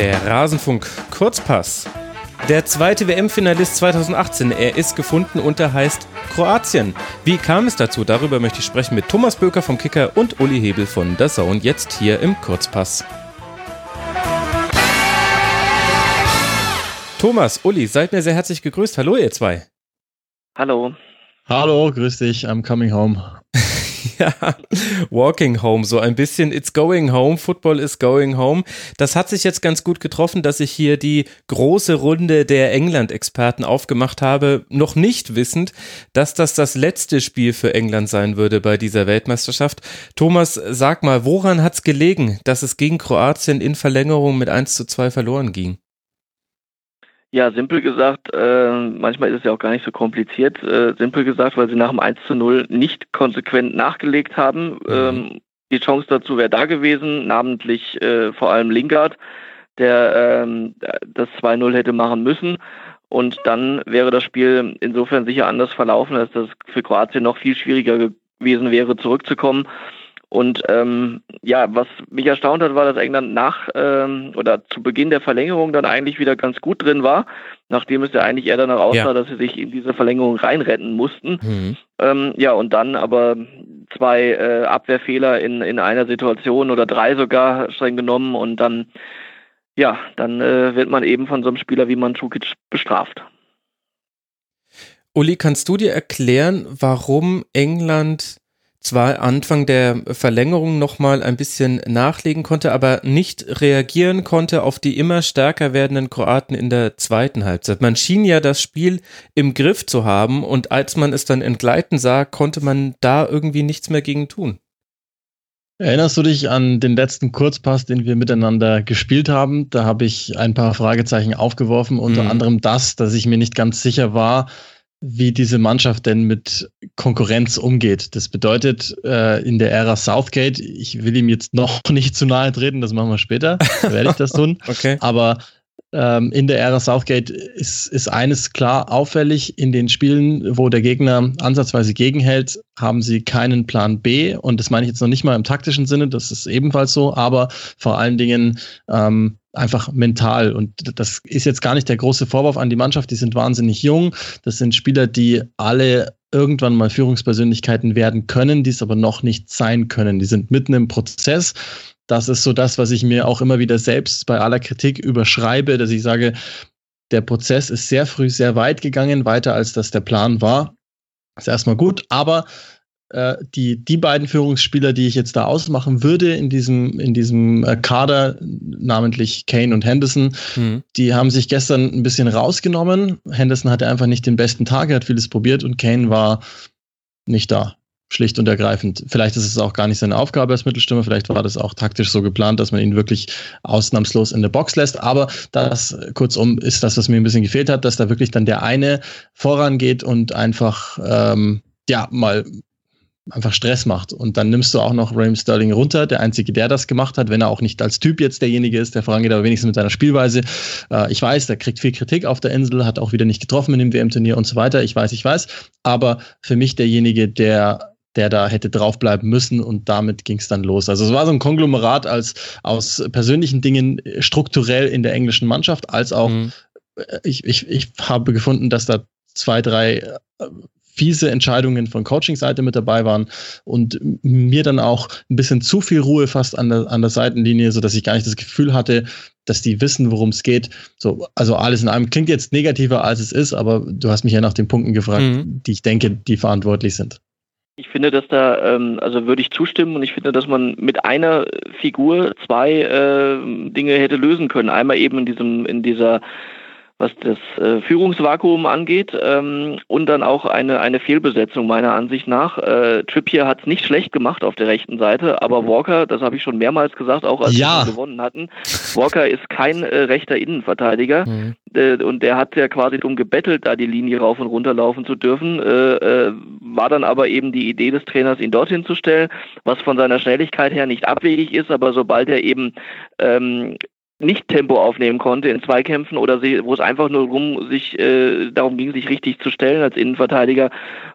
Der Rasenfunk Kurzpass. Der zweite WM-Finalist 2018, er ist gefunden und er heißt Kroatien. Wie kam es dazu? Darüber möchte ich sprechen mit Thomas Böker vom Kicker und Uli Hebel von der Zone, jetzt hier im Kurzpass. Thomas, Uli, seid mir sehr herzlich gegrüßt. Hallo, ihr zwei. Hallo. Hallo, grüß dich, I'm coming home. ja, walking home, so ein bisschen it's going home, Football is going home. Das hat sich jetzt ganz gut getroffen, dass ich hier die große Runde der England-Experten aufgemacht habe, noch nicht wissend, dass das das letzte Spiel für England sein würde bei dieser Weltmeisterschaft. Thomas, sag mal, woran hat es gelegen, dass es gegen Kroatien in Verlängerung mit 1 zu 2 verloren ging? Ja, simpel gesagt, äh, manchmal ist es ja auch gar nicht so kompliziert. Äh, simpel gesagt, weil sie nach dem 1 zu 0 nicht konsequent nachgelegt haben. Mhm. Ähm, die Chance dazu wäre da gewesen, namentlich äh, vor allem Lingard, der ähm, das 2-0 hätte machen müssen. Und dann wäre das Spiel insofern sicher anders verlaufen, dass das für Kroatien noch viel schwieriger gewesen wäre, zurückzukommen. Und ähm, ja, was mich erstaunt hat, war, dass England nach ähm, oder zu Beginn der Verlängerung dann eigentlich wieder ganz gut drin war, nachdem es ja eigentlich eher danach aussah, ja. dass sie sich in diese Verlängerung reinretten mussten. Mhm. Ähm, ja, und dann aber zwei äh, Abwehrfehler in, in einer Situation oder drei sogar streng genommen und dann, ja, dann äh, wird man eben von so einem Spieler wie Mandzukic bestraft. Uli, kannst du dir erklären, warum England zwar Anfang der Verlängerung nochmal ein bisschen nachlegen konnte, aber nicht reagieren konnte auf die immer stärker werdenden Kroaten in der zweiten Halbzeit. Man schien ja das Spiel im Griff zu haben und als man es dann entgleiten sah, konnte man da irgendwie nichts mehr gegen tun. Erinnerst du dich an den letzten Kurzpass, den wir miteinander gespielt haben? Da habe ich ein paar Fragezeichen aufgeworfen, unter mhm. anderem das, dass ich mir nicht ganz sicher war, wie diese Mannschaft denn mit Konkurrenz umgeht. Das bedeutet, äh, in der Ära Southgate, ich will ihm jetzt noch nicht zu nahe treten, das machen wir später, werde ich das tun. okay. Aber ähm, in der Ära Southgate ist, ist eines klar auffällig. In den Spielen, wo der Gegner ansatzweise gegenhält, haben sie keinen Plan B. Und das meine ich jetzt noch nicht mal im taktischen Sinne, das ist ebenfalls so, aber vor allen Dingen ähm, einfach mental. Und das ist jetzt gar nicht der große Vorwurf an die Mannschaft. Die sind wahnsinnig jung. Das sind Spieler, die alle irgendwann mal Führungspersönlichkeiten werden können, die es aber noch nicht sein können. Die sind mitten im Prozess. Das ist so das, was ich mir auch immer wieder selbst bei aller Kritik überschreibe, dass ich sage, der Prozess ist sehr früh sehr weit gegangen, weiter als das der Plan war. Ist erstmal gut, aber die, die beiden Führungsspieler, die ich jetzt da ausmachen würde in diesem, in diesem äh, Kader, namentlich Kane und Henderson, mhm. die haben sich gestern ein bisschen rausgenommen. Henderson hatte einfach nicht den besten Tag, er hat vieles probiert und Kane war nicht da. Schlicht und ergreifend. Vielleicht ist es auch gar nicht seine Aufgabe als Mittelstürmer, vielleicht war das auch taktisch so geplant, dass man ihn wirklich ausnahmslos in der Box lässt. Aber das, kurzum, ist das, was mir ein bisschen gefehlt hat, dass da wirklich dann der eine vorangeht und einfach ähm, ja mal einfach Stress macht. Und dann nimmst du auch noch Raheem Sterling runter, der Einzige, der das gemacht hat, wenn er auch nicht als Typ jetzt derjenige ist, der vorangeht, aber wenigstens mit seiner Spielweise. Äh, ich weiß, der kriegt viel Kritik auf der Insel, hat auch wieder nicht getroffen in dem WM-Turnier und so weiter. Ich weiß, ich weiß. Aber für mich derjenige, der der da hätte draufbleiben müssen und damit ging es dann los. Also es war so ein Konglomerat als aus persönlichen Dingen strukturell in der englischen Mannschaft, als auch mhm. ich, ich, ich habe gefunden, dass da zwei, drei äh, fiese Entscheidungen von Coaching-Seite mit dabei waren und mir dann auch ein bisschen zu viel Ruhe fast an der, an der Seitenlinie, sodass ich gar nicht das Gefühl hatte, dass die wissen, worum es geht. So, also alles in allem klingt jetzt negativer, als es ist, aber du hast mich ja nach den Punkten gefragt, mhm. die ich denke, die verantwortlich sind. Ich finde, dass da, ähm, also würde ich zustimmen und ich finde, dass man mit einer Figur zwei äh, Dinge hätte lösen können. Einmal eben in diesem, in dieser was das äh, Führungsvakuum angeht ähm, und dann auch eine, eine Fehlbesetzung meiner Ansicht nach. Äh, Trippier hat es nicht schlecht gemacht auf der rechten Seite, aber Walker, das habe ich schon mehrmals gesagt, auch als ja. wir gewonnen hatten, Walker ist kein äh, rechter Innenverteidiger mhm. äh, und der hat ja quasi darum gebettelt, da die Linie rauf und runter laufen zu dürfen, äh, äh, war dann aber eben die Idee des Trainers, ihn dorthin zu stellen, was von seiner Schnelligkeit her nicht abwegig ist, aber sobald er eben ähm, nicht Tempo aufnehmen konnte in Zweikämpfen oder wo es einfach nur darum, sich, äh, darum ging, sich richtig zu stellen als Innenverteidiger,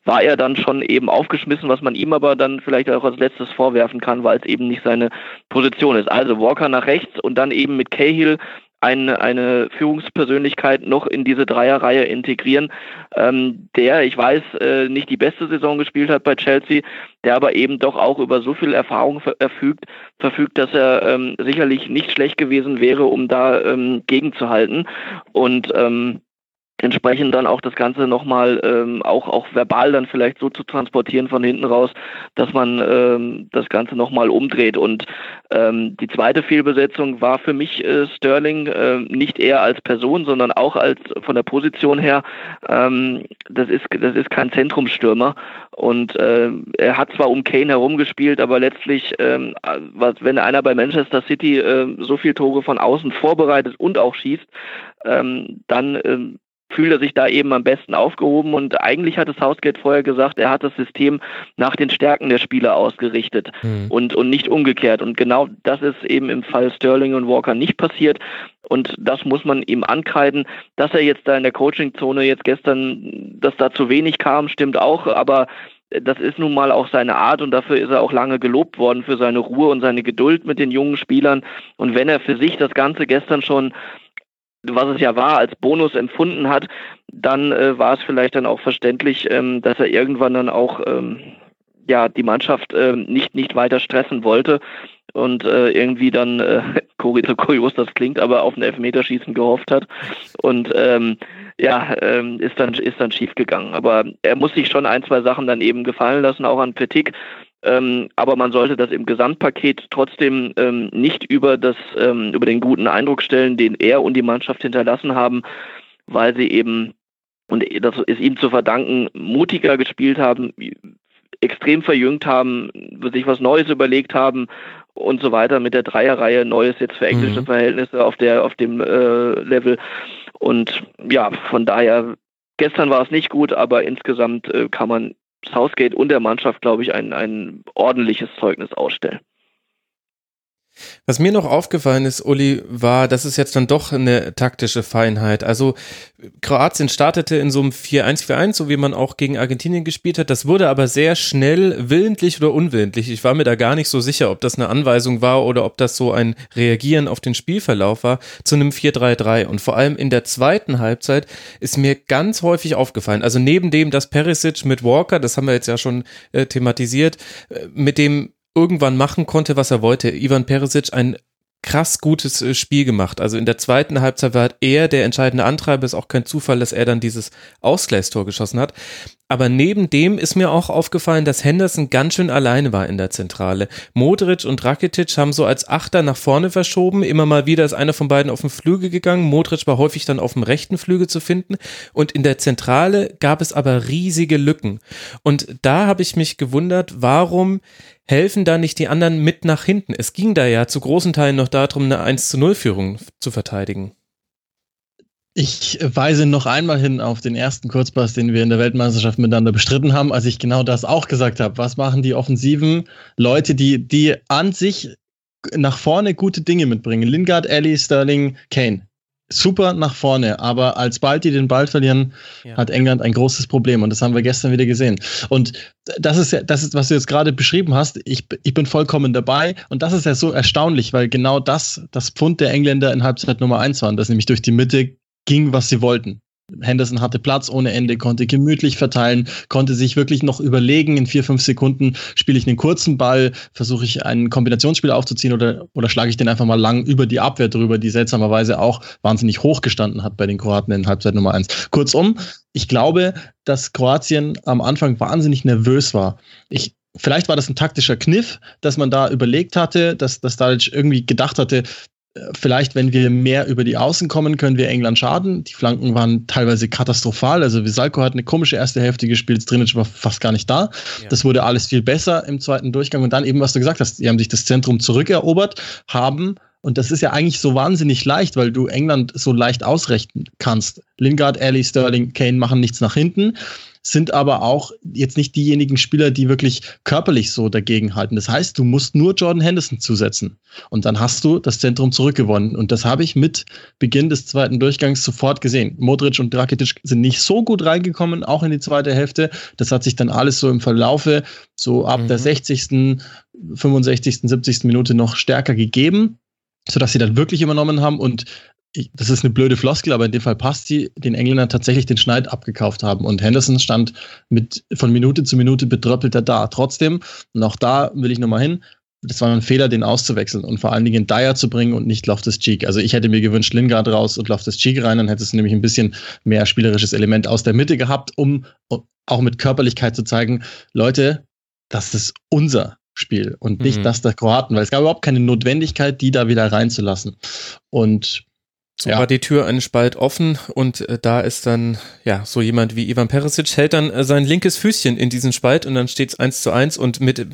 war er dann schon eben aufgeschmissen, was man ihm aber dann vielleicht auch als letztes vorwerfen kann, weil es eben nicht seine Position ist. Also Walker nach rechts und dann eben mit Cahill eine, eine Führungspersönlichkeit noch in diese Dreierreihe integrieren, ähm, der, ich weiß, äh, nicht die beste Saison gespielt hat bei Chelsea, der aber eben doch auch über so viel Erfahrung verfügt, verfügt, dass er ähm, sicherlich nicht schlecht gewesen wäre, um da ähm, gegenzuhalten. Und ähm, entsprechend dann auch das Ganze nochmal ähm, auch, auch verbal dann vielleicht so zu transportieren von hinten raus, dass man ähm, das Ganze nochmal umdreht. Und ähm, die zweite Fehlbesetzung war für mich äh, Sterling äh, nicht eher als Person, sondern auch als von der Position her. Ähm, das ist das ist kein Zentrumstürmer und äh, er hat zwar um Kane herumgespielt, aber letztlich, ähm, was, wenn einer bei Manchester City äh, so viel Tore von außen vorbereitet und auch schießt, ähm, dann ähm, fühlt er sich da eben am besten aufgehoben und eigentlich hatte Southgate vorher gesagt, er hat das System nach den Stärken der Spieler ausgerichtet mhm. und, und nicht umgekehrt. Und genau das ist eben im Fall Sterling und Walker nicht passiert. Und das muss man ihm ankreiden. Dass er jetzt da in der Coachingzone jetzt gestern, dass da zu wenig kam, stimmt auch, aber das ist nun mal auch seine Art und dafür ist er auch lange gelobt worden für seine Ruhe und seine Geduld mit den jungen Spielern. Und wenn er für sich das Ganze gestern schon was es ja war, als Bonus empfunden hat, dann äh, war es vielleicht dann auch verständlich, ähm, dass er irgendwann dann auch ähm, ja die Mannschaft äh, nicht nicht weiter stressen wollte und äh, irgendwie dann äh, kurios das klingt, aber auf ein Elfmeterschießen gehofft hat und ähm, ja ähm, ist dann ist dann schief gegangen. Aber er muss sich schon ein zwei Sachen dann eben gefallen lassen, auch an Kritik. Ähm, aber man sollte das im Gesamtpaket trotzdem ähm, nicht über, das, ähm, über den guten Eindruck stellen, den er und die Mannschaft hinterlassen haben, weil sie eben, und das ist ihm zu verdanken, mutiger gespielt haben, extrem verjüngt haben, sich was Neues überlegt haben und so weiter mit der Dreierreihe, Neues jetzt für englische mhm. Verhältnisse auf der auf dem äh, Level. Und ja, von daher, gestern war es nicht gut, aber insgesamt äh, kann man Southgate und der Mannschaft, glaube ich, ein, ein ordentliches Zeugnis ausstellen. Was mir noch aufgefallen ist, Uli, war, das ist jetzt dann doch eine taktische Feinheit. Also Kroatien startete in so einem 4-1-4-1, so wie man auch gegen Argentinien gespielt hat. Das wurde aber sehr schnell willentlich oder unwillentlich. Ich war mir da gar nicht so sicher, ob das eine Anweisung war oder ob das so ein Reagieren auf den Spielverlauf war, zu einem 4-3-3. Und vor allem in der zweiten Halbzeit ist mir ganz häufig aufgefallen, also neben dem, dass Perisic mit Walker, das haben wir jetzt ja schon äh, thematisiert, äh, mit dem irgendwann machen konnte, was er wollte. Ivan Perisic ein krass gutes äh, Spiel gemacht. Also in der zweiten Halbzeit war er der entscheidende Antreiber. Ist auch kein Zufall, dass er dann dieses Ausgleichstor geschossen hat. Aber neben dem ist mir auch aufgefallen, dass Henderson ganz schön alleine war in der Zentrale. Modric und Rakitic haben so als Achter nach vorne verschoben. Immer mal wieder ist einer von beiden auf den Flügel gegangen. Modric war häufig dann auf dem rechten Flügel zu finden. Und in der Zentrale gab es aber riesige Lücken. Und da habe ich mich gewundert, warum helfen da nicht die anderen mit nach hinten? Es ging da ja zu großen Teilen noch darum, eine 1 zu 0 Führung zu verteidigen. Ich weise noch einmal hin auf den ersten Kurzpass, den wir in der Weltmeisterschaft miteinander bestritten haben, als ich genau das auch gesagt habe. Was machen die offensiven Leute, die, die an sich nach vorne gute Dinge mitbringen? Lingard, Ellie, Sterling, Kane super nach vorne, aber als bald die den Ball verlieren, ja. hat England ein großes Problem und das haben wir gestern wieder gesehen. Und das ist ja, das ist, was du jetzt gerade beschrieben hast. Ich, ich bin vollkommen dabei und das ist ja so erstaunlich, weil genau das das Pfund der Engländer in Halbzeit Nummer eins waren, dass nämlich durch die Mitte ging, was sie wollten. Henderson hatte Platz ohne Ende, konnte gemütlich verteilen, konnte sich wirklich noch überlegen, in vier, fünf Sekunden spiele ich einen kurzen Ball, versuche ich ein Kombinationsspiel aufzuziehen oder, oder schlage ich den einfach mal lang über die Abwehr drüber, die seltsamerweise auch wahnsinnig hoch gestanden hat bei den Kroaten in Halbzeit Nummer eins. Kurzum, ich glaube, dass Kroatien am Anfang wahnsinnig nervös war. Ich, Vielleicht war das ein taktischer Kniff, dass man da überlegt hatte, dass, dass Dalic irgendwie gedacht hatte, vielleicht, wenn wir mehr über die Außen kommen, können wir England schaden. Die Flanken waren teilweise katastrophal. Also Visalko hat eine komische erste Hälfte gespielt, Strinic war fast gar nicht da. Ja. Das wurde alles viel besser im zweiten Durchgang. Und dann eben, was du gesagt hast, die haben sich das Zentrum zurückerobert, haben und das ist ja eigentlich so wahnsinnig leicht, weil du England so leicht ausrechnen kannst. Lingard, Alley, Sterling, Kane machen nichts nach hinten sind aber auch jetzt nicht diejenigen Spieler, die wirklich körperlich so dagegen halten. Das heißt, du musst nur Jordan Henderson zusetzen. Und dann hast du das Zentrum zurückgewonnen. Und das habe ich mit Beginn des zweiten Durchgangs sofort gesehen. Modric und Rakitic sind nicht so gut reingekommen, auch in die zweite Hälfte. Das hat sich dann alles so im Verlaufe, so ab mhm. der 60., 65., 70. Minute noch stärker gegeben, sodass sie dann wirklich übernommen haben. Und das ist eine blöde Floskel, aber in dem Fall passt die, den Engländern tatsächlich den Schneid abgekauft haben. Und Henderson stand mit von Minute zu Minute betröppelter da. Trotzdem, und auch da will ich nochmal hin, das war ein Fehler, den auszuwechseln und vor allen Dingen Dyer zu bringen und nicht Loftus Cheek. Also ich hätte mir gewünscht, Lingard raus und Loftus Cheek rein, dann hättest du nämlich ein bisschen mehr spielerisches Element aus der Mitte gehabt, um auch mit Körperlichkeit zu zeigen, Leute, das ist unser Spiel und nicht mhm. das der Kroaten, weil es gab überhaupt keine Notwendigkeit, die da wieder reinzulassen. Und ja. war die Tür einen Spalt offen und äh, da ist dann, ja, so jemand wie Ivan Perisic hält dann äh, sein linkes Füßchen in diesen Spalt und dann steht es eins zu eins und mit,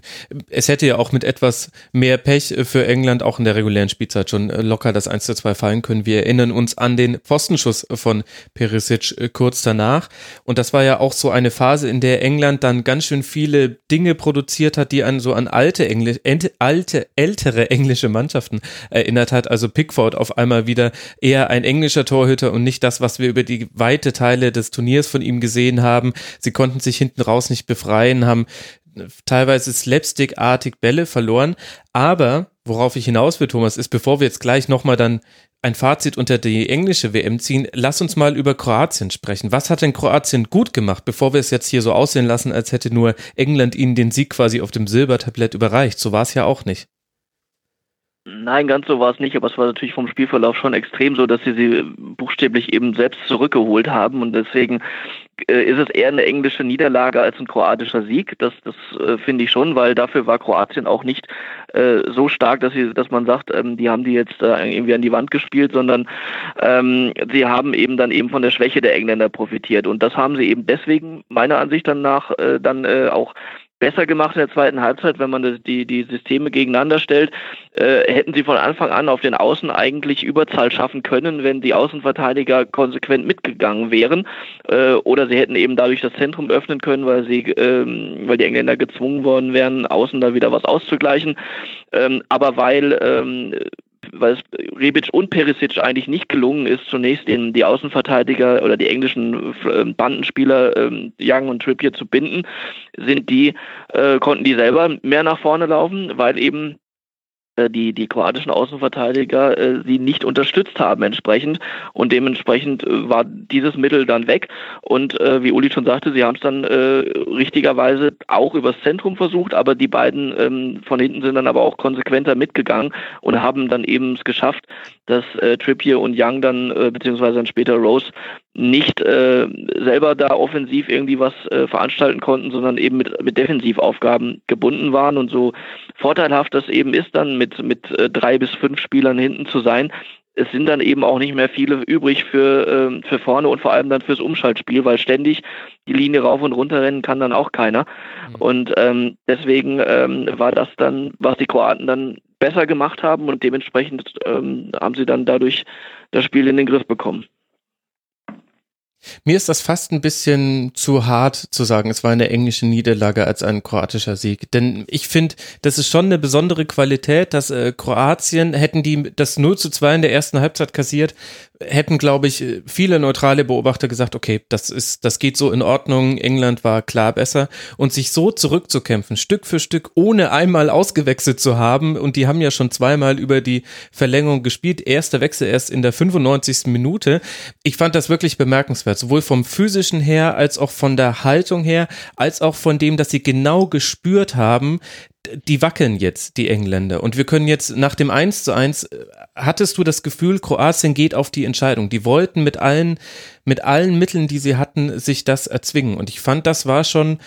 es hätte ja auch mit etwas mehr Pech äh, für England auch in der regulären Spielzeit schon äh, locker das 1 zu 2 fallen können. Wir erinnern uns an den Pfostenschuss von Perisic äh, kurz danach und das war ja auch so eine Phase, in der England dann ganz schön viele Dinge produziert hat, die an so an alte Englisch, alte, ältere englische Mannschaften erinnert hat. Also Pickford auf einmal wieder eher ein englischer Torhüter und nicht das, was wir über die weite Teile des Turniers von ihm gesehen haben. Sie konnten sich hinten raus nicht befreien, haben teilweise slapstickartig Bälle verloren. Aber worauf ich hinaus will, Thomas, ist, bevor wir jetzt gleich nochmal dann ein Fazit unter die englische WM ziehen, lass uns mal über Kroatien sprechen. Was hat denn Kroatien gut gemacht, bevor wir es jetzt hier so aussehen lassen, als hätte nur England ihnen den Sieg quasi auf dem Silbertablett überreicht? So war es ja auch nicht. Nein, ganz so war es nicht, aber es war natürlich vom Spielverlauf schon extrem so, dass sie sie buchstäblich eben selbst zurückgeholt haben und deswegen äh, ist es eher eine englische Niederlage als ein kroatischer Sieg. Das, das äh, finde ich schon, weil dafür war Kroatien auch nicht äh, so stark, dass sie, dass man sagt, ähm, die haben die jetzt irgendwie an die Wand gespielt, sondern ähm, sie haben eben dann eben von der Schwäche der Engländer profitiert und das haben sie eben deswegen meiner Ansicht nach äh, dann äh, auch besser gemacht in der zweiten Halbzeit, wenn man die, die Systeme gegeneinander stellt, äh, hätten sie von Anfang an auf den Außen eigentlich Überzahl schaffen können, wenn die Außenverteidiger konsequent mitgegangen wären. Äh, oder sie hätten eben dadurch das Zentrum öffnen können, weil sie, ähm, weil die Engländer gezwungen worden wären, außen da wieder was auszugleichen. Ähm, aber weil ähm, weil es Rebic und Perisic eigentlich nicht gelungen ist, zunächst den, die Außenverteidiger oder die englischen äh, Bandenspieler ähm, Young und Trippier zu binden, sind die, äh, konnten die selber mehr nach vorne laufen, weil eben die, die kroatischen Außenverteidiger äh, sie nicht unterstützt haben entsprechend. Und dementsprechend äh, war dieses Mittel dann weg. Und äh, wie Uli schon sagte, sie haben es dann äh, richtigerweise auch übers Zentrum versucht, aber die beiden ähm, von hinten sind dann aber auch konsequenter mitgegangen und haben dann eben es geschafft, dass äh, Trippier und Young dann äh, beziehungsweise dann später Rose nicht äh, selber da offensiv irgendwie was äh, veranstalten konnten, sondern eben mit, mit Defensivaufgaben gebunden waren und so vorteilhaft das eben ist, dann mit, mit äh, drei bis fünf Spielern hinten zu sein. Es sind dann eben auch nicht mehr viele übrig für, äh, für vorne und vor allem dann fürs Umschaltspiel, weil ständig die Linie rauf und runter rennen kann dann auch keiner. Mhm. Und ähm, deswegen ähm, war das dann, was die Kroaten dann besser gemacht haben und dementsprechend ähm, haben sie dann dadurch das Spiel in den Griff bekommen. Mir ist das fast ein bisschen zu hart zu sagen, es war eine englische Niederlage als ein kroatischer Sieg. Denn ich finde, das ist schon eine besondere Qualität, dass äh, Kroatien, hätten die das 0 zu 2 in der ersten Halbzeit kassiert, hätten, glaube ich, viele neutrale Beobachter gesagt, okay, das ist, das geht so in Ordnung, England war klar besser. Und sich so zurückzukämpfen, Stück für Stück, ohne einmal ausgewechselt zu haben, und die haben ja schon zweimal über die Verlängerung gespielt, erster Wechsel erst in der 95. Minute. Ich fand das wirklich bemerkenswert, sowohl vom physischen her, als auch von der Haltung her, als auch von dem, dass sie genau gespürt haben, die wackeln jetzt, die Engländer. Und wir können jetzt nach dem 1 zu 1, äh, hattest du das Gefühl, Kroatien geht auf die Entscheidung. Die wollten mit allen, mit allen Mitteln, die sie hatten, sich das erzwingen. Und ich fand, das war schon,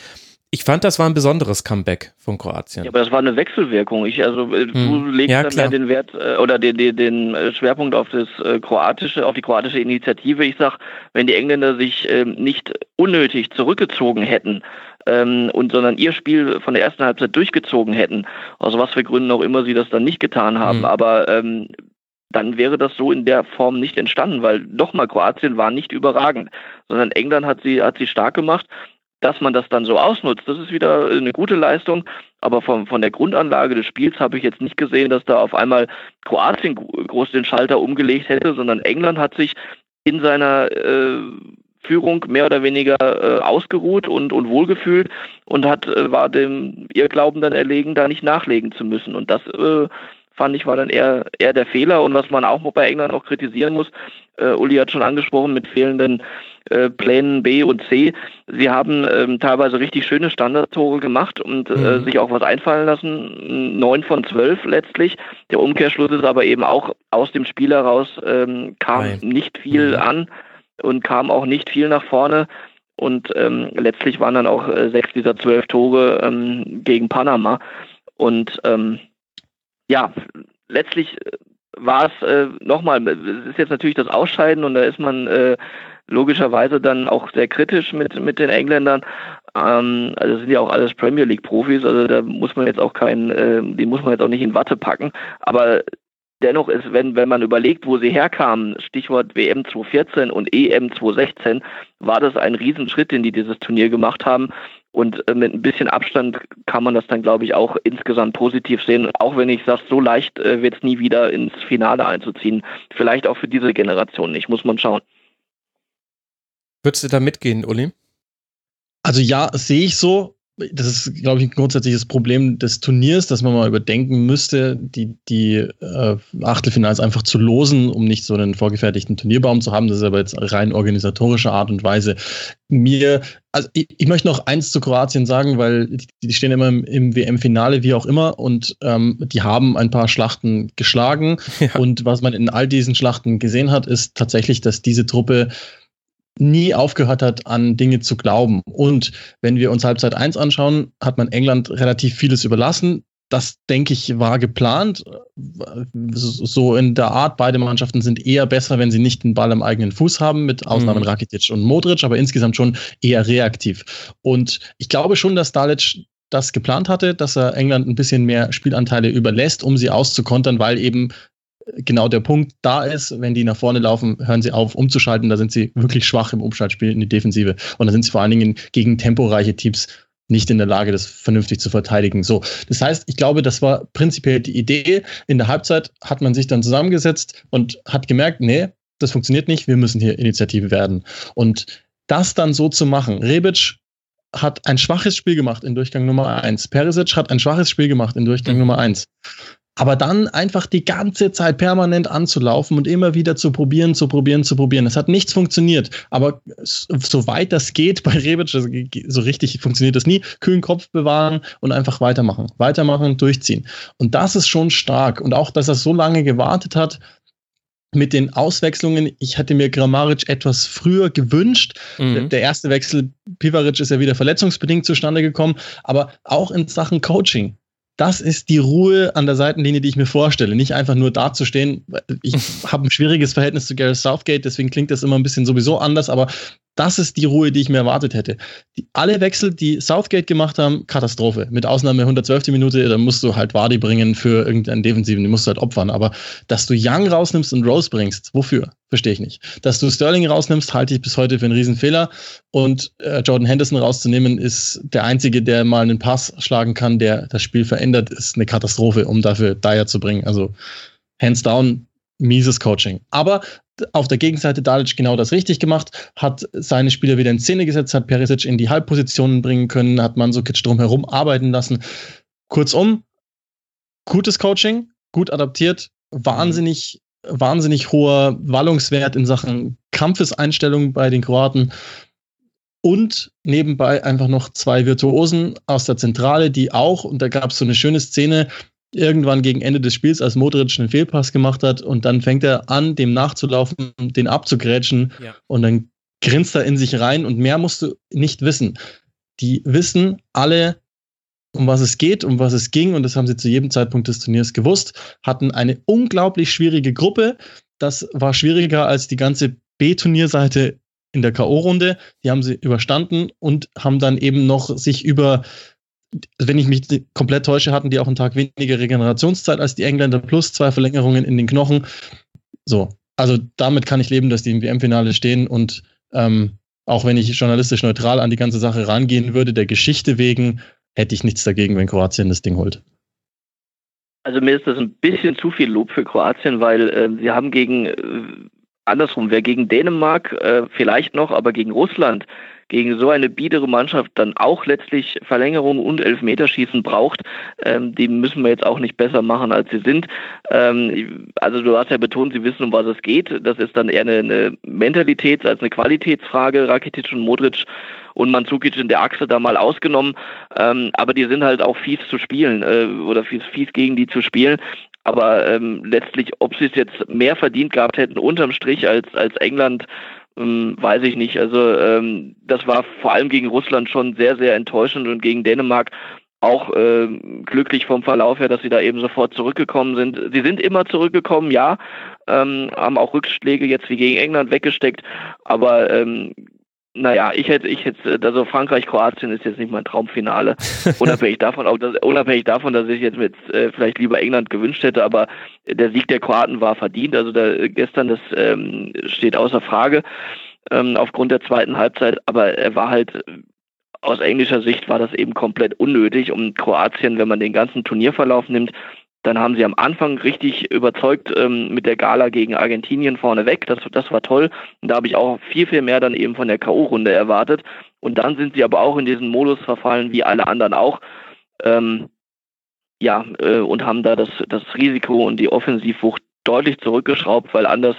ich fand, das war ein besonderes Comeback von Kroatien. Ja, aber das war eine Wechselwirkung. Ich, also hm. du legst ja, dann klar. ja den Wert äh, oder den, den, den Schwerpunkt auf das äh, kroatische, auf die kroatische Initiative. Ich sag, wenn die Engländer sich äh, nicht unnötig zurückgezogen hätten, ähm, und sondern ihr Spiel von der ersten Halbzeit durchgezogen hätten, aus was für Gründen auch immer sie das dann nicht getan haben. Mhm. Aber ähm, dann wäre das so in der Form nicht entstanden, weil nochmal Kroatien war nicht überragend, sondern England hat sie, hat sie stark gemacht. Dass man das dann so ausnutzt, das ist wieder eine gute Leistung. Aber von, von der Grundanlage des Spiels habe ich jetzt nicht gesehen, dass da auf einmal Kroatien groß den Schalter umgelegt hätte, sondern England hat sich in seiner äh, Führung mehr oder weniger äh, ausgeruht und, und wohlgefühlt und hat, äh, war dem ihr Glauben dann erlegen, da nicht nachlegen zu müssen. Und das äh, fand ich, war dann eher, eher der Fehler. Und was man auch bei England noch kritisieren muss, äh, Uli hat schon angesprochen, mit fehlenden äh, Plänen B und C. Sie haben ähm, teilweise richtig schöne Standardtore gemacht und äh, mhm. sich auch was einfallen lassen. Neun von zwölf letztlich. Der Umkehrschluss ist aber eben auch aus dem Spiel heraus ähm, kam Nein. nicht viel mhm. an und kam auch nicht viel nach vorne. Und ähm, letztlich waren dann auch äh, sechs dieser zwölf Tore ähm, gegen Panama. Und ähm, ja, letztlich äh, war es äh, nochmal, es ist jetzt natürlich das Ausscheiden und da ist man äh, logischerweise dann auch sehr kritisch mit, mit den Engländern. Ähm, also sind ja auch alles Premier League Profis, also da muss man jetzt auch keinen, äh, die muss man jetzt auch nicht in Watte packen. Aber dennoch ist, wenn, wenn man überlegt, wo sie herkamen, Stichwort WM 2014 und EM 2016, war das ein Riesenschritt, den die dieses Turnier gemacht haben. Und äh, mit ein bisschen Abstand kann man das dann, glaube ich, auch insgesamt positiv sehen. Auch wenn ich sage, so leicht äh, wird es nie wieder ins Finale einzuziehen. Vielleicht auch für diese Generation nicht, muss man schauen. Würdest du da mitgehen, Uli? Also ja, sehe ich so das ist, glaube ich, ein grundsätzliches Problem des Turniers, dass man mal überdenken müsste, die, die äh, Achtelfinals einfach zu losen, um nicht so einen vorgefertigten Turnierbaum zu haben. Das ist aber jetzt rein organisatorischer Art und Weise. Mir, also ich, ich möchte noch eins zu Kroatien sagen, weil die, die stehen immer im, im WM-Finale, wie auch immer, und ähm, die haben ein paar Schlachten geschlagen. Ja. Und was man in all diesen Schlachten gesehen hat, ist tatsächlich, dass diese Truppe nie aufgehört hat, an Dinge zu glauben. Und wenn wir uns Halbzeit 1 anschauen, hat man England relativ vieles überlassen. Das, denke ich, war geplant. So in der Art, beide Mannschaften sind eher besser, wenn sie nicht den Ball am eigenen Fuß haben, mit Ausnahmen mhm. Rakitic und Modric, aber insgesamt schon eher reaktiv. Und ich glaube schon, dass Dalic das geplant hatte, dass er England ein bisschen mehr Spielanteile überlässt, um sie auszukontern, weil eben genau der Punkt da ist, wenn die nach vorne laufen, hören sie auf umzuschalten, da sind sie wirklich schwach im Umschaltspiel in die Defensive und da sind sie vor allen Dingen gegen temporeiche Teams nicht in der Lage, das vernünftig zu verteidigen. So, das heißt, ich glaube, das war prinzipiell die Idee. In der Halbzeit hat man sich dann zusammengesetzt und hat gemerkt, nee, das funktioniert nicht, wir müssen hier Initiative werden. Und das dann so zu machen, Rebic hat ein schwaches Spiel gemacht in Durchgang Nummer eins. Perisic hat ein schwaches Spiel gemacht in Durchgang mhm. Nummer eins. Aber dann einfach die ganze Zeit permanent anzulaufen und immer wieder zu probieren, zu probieren, zu probieren. Es hat nichts funktioniert. Aber soweit das geht bei Rebic, so richtig funktioniert das nie, kühlen Kopf bewahren und einfach weitermachen. Weitermachen, durchziehen. Und das ist schon stark. Und auch, dass er so lange gewartet hat, mit den Auswechslungen, ich hatte mir Grammaric etwas früher gewünscht. Mhm. Der erste Wechsel, Pivaric ist ja wieder verletzungsbedingt zustande gekommen, aber auch in Sachen Coaching das ist die Ruhe an der Seitenlinie, die ich mir vorstelle. Nicht einfach nur dazustehen. Ich habe ein schwieriges Verhältnis zu Gareth Southgate, deswegen klingt das immer ein bisschen sowieso anders, aber das ist die Ruhe, die ich mir erwartet hätte. Die, alle Wechsel, die Southgate gemacht haben, Katastrophe. Mit Ausnahme 112. Minute, da musst du halt Wadi bringen für irgendeinen Defensiven, die musst du halt opfern. Aber dass du Young rausnimmst und Rose bringst, wofür? Verstehe ich nicht. Dass du Sterling rausnimmst, halte ich bis heute für einen Riesenfehler. Und äh, Jordan Henderson rauszunehmen, ist der Einzige, der mal einen Pass schlagen kann, der das Spiel verändert, ist eine Katastrophe, um dafür Dyer zu bringen. Also hands down, mieses Coaching. Aber auf der Gegenseite Dalic genau das richtig gemacht, hat seine Spieler wieder in Szene gesetzt, hat Perisic in die Halbpositionen bringen können, hat Mansukic drumherum arbeiten lassen. Kurzum, gutes Coaching, gut adaptiert, wahnsinnig, wahnsinnig hoher Wallungswert in Sachen Kampfeseinstellung bei den Kroaten und nebenbei einfach noch zwei Virtuosen aus der Zentrale, die auch, und da gab es so eine schöne Szene, irgendwann gegen Ende des Spiels, als Modric einen Fehlpass gemacht hat und dann fängt er an, dem nachzulaufen, den abzugrätschen ja. und dann grinst er in sich rein und mehr musst du nicht wissen. Die wissen alle, um was es geht, um was es ging und das haben sie zu jedem Zeitpunkt des Turniers gewusst, hatten eine unglaublich schwierige Gruppe. Das war schwieriger als die ganze B-Turnierseite in der K.O.-Runde. Die haben sie überstanden und haben dann eben noch sich über wenn ich mich komplett täusche, hatten die auch einen Tag weniger Regenerationszeit als die Engländer, plus zwei Verlängerungen in den Knochen. So, also damit kann ich leben, dass die im WM-Finale stehen und ähm, auch wenn ich journalistisch neutral an die ganze Sache rangehen würde, der Geschichte wegen, hätte ich nichts dagegen, wenn Kroatien das Ding holt. Also mir ist das ein bisschen zu viel Lob für Kroatien, weil äh, sie haben gegen, äh, andersrum, wer gegen Dänemark äh, vielleicht noch, aber gegen Russland gegen so eine biedere Mannschaft dann auch letztlich Verlängerung und Elfmeterschießen braucht, ähm, die müssen wir jetzt auch nicht besser machen, als sie sind. Ähm, also du hast ja betont, sie wissen, um was es geht. Das ist dann eher eine, eine Mentalitäts- als eine Qualitätsfrage. Rakitic und Modric und Mandzukic in der Achse da mal ausgenommen. Ähm, aber die sind halt auch fies zu spielen äh, oder fies, fies gegen die zu spielen. Aber ähm, letztlich, ob sie es jetzt mehr verdient gehabt hätten unterm Strich als, als England, ähm, weiß ich nicht. Also ähm, das war vor allem gegen Russland schon sehr, sehr enttäuschend und gegen Dänemark auch äh, glücklich vom Verlauf her, dass sie da eben sofort zurückgekommen sind. Sie sind immer zurückgekommen, ja, ähm, haben auch Rückschläge jetzt wie gegen England weggesteckt, aber ähm, naja, ich hätte, ich hätte, also Frankreich-Kroatien ist jetzt nicht mein Traumfinale. unabhängig davon, auch dass, unabhängig davon, dass ich jetzt mit äh, vielleicht lieber England gewünscht hätte, aber der Sieg der Kroaten war verdient. Also da, gestern, das ähm, steht außer Frage ähm, aufgrund der zweiten Halbzeit, aber er war halt aus englischer Sicht war das eben komplett unnötig. Und Kroatien, wenn man den ganzen Turnierverlauf nimmt, dann haben sie am Anfang richtig überzeugt ähm, mit der Gala gegen Argentinien vorneweg. Das, das war toll. Und da habe ich auch viel, viel mehr dann eben von der K.O.-Runde erwartet. Und dann sind sie aber auch in diesen Modus verfallen, wie alle anderen auch. Ähm, ja, äh, und haben da das, das Risiko und die Offensivwucht deutlich zurückgeschraubt, weil anders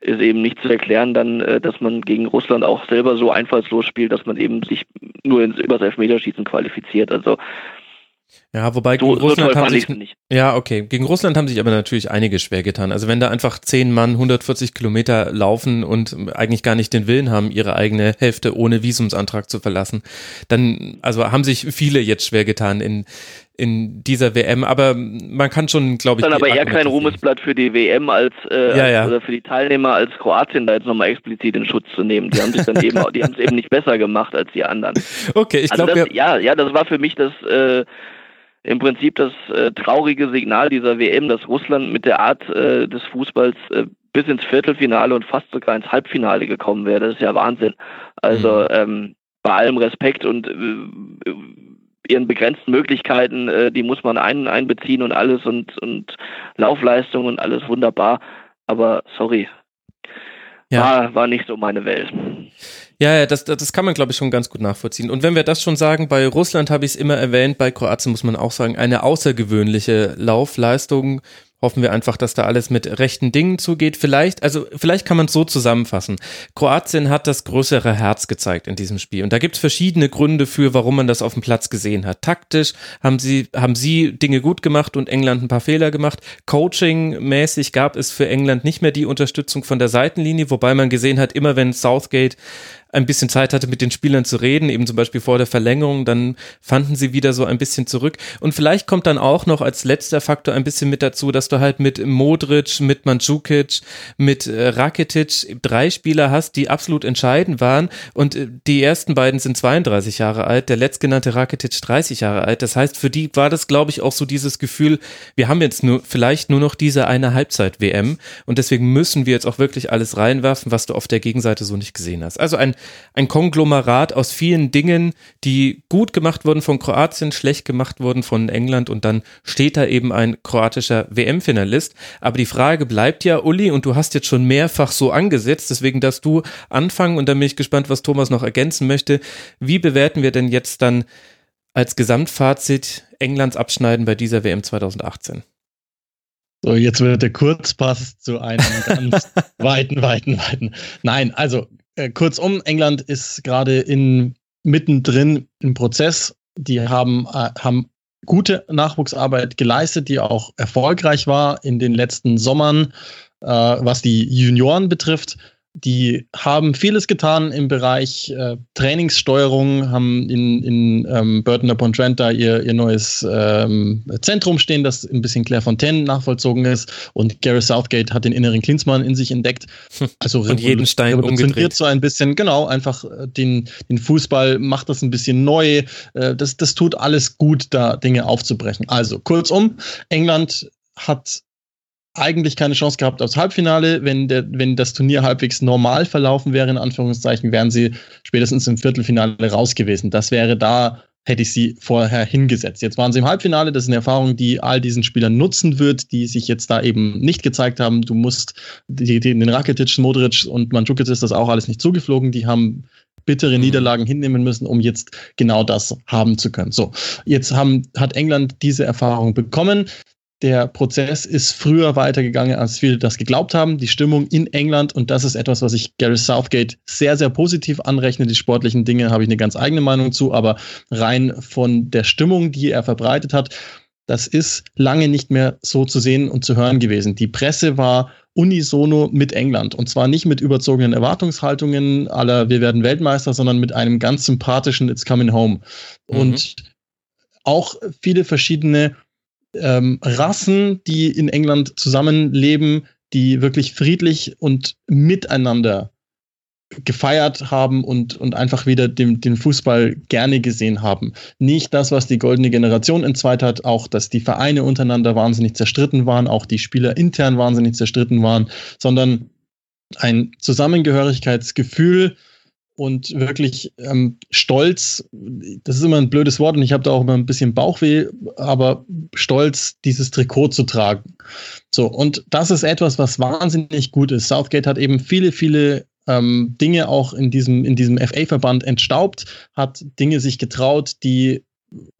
ist eben nicht zu erklären dann, äh, dass man gegen Russland auch selber so einfallslos spielt, dass man eben sich nur ins übers Elfmeterschießen qualifiziert. Also ja, wobei gegen so, Russland so haben sich ja okay gegen Russland haben sich aber natürlich einige schwer getan. Also wenn da einfach zehn Mann 140 Kilometer laufen und eigentlich gar nicht den Willen haben, ihre eigene Hälfte ohne Visumsantrag zu verlassen, dann also haben sich viele jetzt schwer getan in in dieser WM. Aber man kann schon, glaube ich, dann aber eher kein Ruhmesblatt für die WM als äh, ja, ja. oder für die Teilnehmer als Kroatien da jetzt nochmal explizit in Schutz zu nehmen. Die haben sich dann eben, die haben es eben nicht besser gemacht als die anderen. Okay, ich also glaube ja, ja, das war für mich das äh, im Prinzip das äh, traurige Signal dieser WM, dass Russland mit der Art äh, des Fußballs äh, bis ins Viertelfinale und fast sogar ins Halbfinale gekommen wäre. Das ist ja Wahnsinn. Also mhm. ähm, bei allem Respekt und äh, ihren begrenzten Möglichkeiten, äh, die muss man ein, einbeziehen und alles und, und Laufleistung und alles wunderbar. Aber sorry, ja. war, war nicht so meine Welt. Ja, ja, das, das kann man, glaube ich, schon ganz gut nachvollziehen. Und wenn wir das schon sagen, bei Russland habe ich es immer erwähnt, bei Kroatien muss man auch sagen, eine außergewöhnliche Laufleistung hoffen wir einfach, dass da alles mit rechten Dingen zugeht. Vielleicht, also vielleicht kann man es so zusammenfassen. Kroatien hat das größere Herz gezeigt in diesem Spiel. Und da gibt es verschiedene Gründe für, warum man das auf dem Platz gesehen hat. Taktisch haben sie, haben sie Dinge gut gemacht und England ein paar Fehler gemacht. Coaching-mäßig gab es für England nicht mehr die Unterstützung von der Seitenlinie, wobei man gesehen hat, immer wenn Southgate ein bisschen Zeit hatte, mit den Spielern zu reden, eben zum Beispiel vor der Verlängerung, dann fanden sie wieder so ein bisschen zurück. Und vielleicht kommt dann auch noch als letzter Faktor ein bisschen mit dazu, dass du halt mit Modric, mit Mandzukic, mit äh, Rakitic drei Spieler hast, die absolut entscheidend waren. Und äh, die ersten beiden sind 32 Jahre alt, der letztgenannte Rakitic 30 Jahre alt. Das heißt, für die war das, glaube ich, auch so dieses Gefühl, wir haben jetzt nur vielleicht nur noch diese eine Halbzeit-WM und deswegen müssen wir jetzt auch wirklich alles reinwerfen, was du auf der Gegenseite so nicht gesehen hast. Also ein ein Konglomerat aus vielen Dingen, die gut gemacht wurden von Kroatien, schlecht gemacht wurden von England und dann steht da eben ein kroatischer WM-Finalist. Aber die Frage bleibt ja, Uli, und du hast jetzt schon mehrfach so angesetzt, deswegen darfst du anfangen und dann bin ich gespannt, was Thomas noch ergänzen möchte. Wie bewerten wir denn jetzt dann als Gesamtfazit Englands Abschneiden bei dieser WM 2018? So, jetzt wird der Kurzpass zu einem ganz weiten, weiten, weiten. Nein, also äh, kurzum, England ist gerade in mittendrin im Prozess. Die haben, äh, haben gute Nachwuchsarbeit geleistet, die auch erfolgreich war in den letzten Sommern, äh, was die Junioren betrifft. Die haben vieles getan im Bereich äh, Trainingssteuerung, haben in, in ähm, Burton upon Trent da ihr, ihr neues ähm, Zentrum stehen, das ein bisschen Clairefontaine nachvollzogen ist. Und Gary Southgate hat den inneren Klinsmann in sich entdeckt. Also und jeden Stein umgedreht. so ein bisschen, genau, einfach äh, den, den Fußball macht das ein bisschen neu. Äh, das, das tut alles gut, da Dinge aufzubrechen. Also kurzum, England hat eigentlich keine Chance gehabt aufs Halbfinale. Wenn, der, wenn das Turnier halbwegs normal verlaufen wäre, in Anführungszeichen, wären sie spätestens im Viertelfinale raus gewesen. Das wäre da, hätte ich sie vorher hingesetzt. Jetzt waren sie im Halbfinale. Das ist eine Erfahrung, die all diesen Spielern nutzen wird, die sich jetzt da eben nicht gezeigt haben. Du musst die, die, den Rakitic, Modric und Mandzukic ist das auch alles nicht zugeflogen. Die haben bittere mhm. Niederlagen hinnehmen müssen, um jetzt genau das haben zu können. So, jetzt haben, hat England diese Erfahrung bekommen. Der Prozess ist früher weitergegangen, als viele das geglaubt haben. Die Stimmung in England, und das ist etwas, was ich Gary Southgate sehr, sehr positiv anrechne. Die sportlichen Dinge habe ich eine ganz eigene Meinung zu, aber rein von der Stimmung, die er verbreitet hat, das ist lange nicht mehr so zu sehen und zu hören gewesen. Die Presse war unisono mit England. Und zwar nicht mit überzogenen Erwartungshaltungen aller wir werden Weltmeister, sondern mit einem ganz sympathischen It's Coming Home. Mhm. Und auch viele verschiedene ähm, Rassen, die in England zusammenleben, die wirklich friedlich und miteinander gefeiert haben und, und einfach wieder den, den Fußball gerne gesehen haben. Nicht das, was die goldene Generation entzweit hat, auch, dass die Vereine untereinander wahnsinnig zerstritten waren, auch die Spieler intern wahnsinnig zerstritten waren, sondern ein Zusammengehörigkeitsgefühl und wirklich ähm, stolz, das ist immer ein blödes Wort und ich habe da auch immer ein bisschen Bauchweh, aber stolz, dieses Trikot zu tragen. So, und das ist etwas, was wahnsinnig gut ist. Southgate hat eben viele, viele ähm, Dinge auch in diesem, in diesem FA-Verband entstaubt, hat Dinge sich getraut, die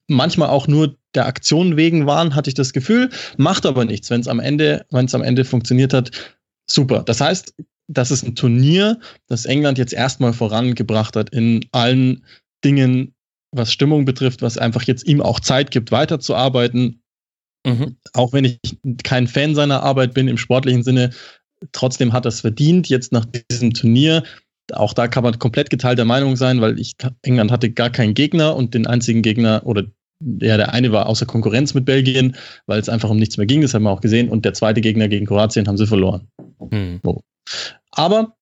manchmal auch nur der Aktion wegen waren, hatte ich das Gefühl, macht aber nichts, wenn es am Ende, wenn es am Ende funktioniert hat, super. Das heißt, das ist ein Turnier, das England jetzt erstmal vorangebracht hat in allen Dingen, was Stimmung betrifft, was einfach jetzt ihm auch Zeit gibt, weiterzuarbeiten. Mhm. Auch wenn ich kein Fan seiner Arbeit bin im sportlichen Sinne, Trotzdem hat er es verdient, jetzt nach diesem Turnier. Auch da kann man komplett geteilter Meinung sein, weil ich, England hatte gar keinen Gegner und den einzigen Gegner oder ja, der eine war außer Konkurrenz mit Belgien, weil es einfach um nichts mehr ging, das haben wir auch gesehen. Und der zweite Gegner gegen Kroatien haben sie verloren. Hm. So. Aber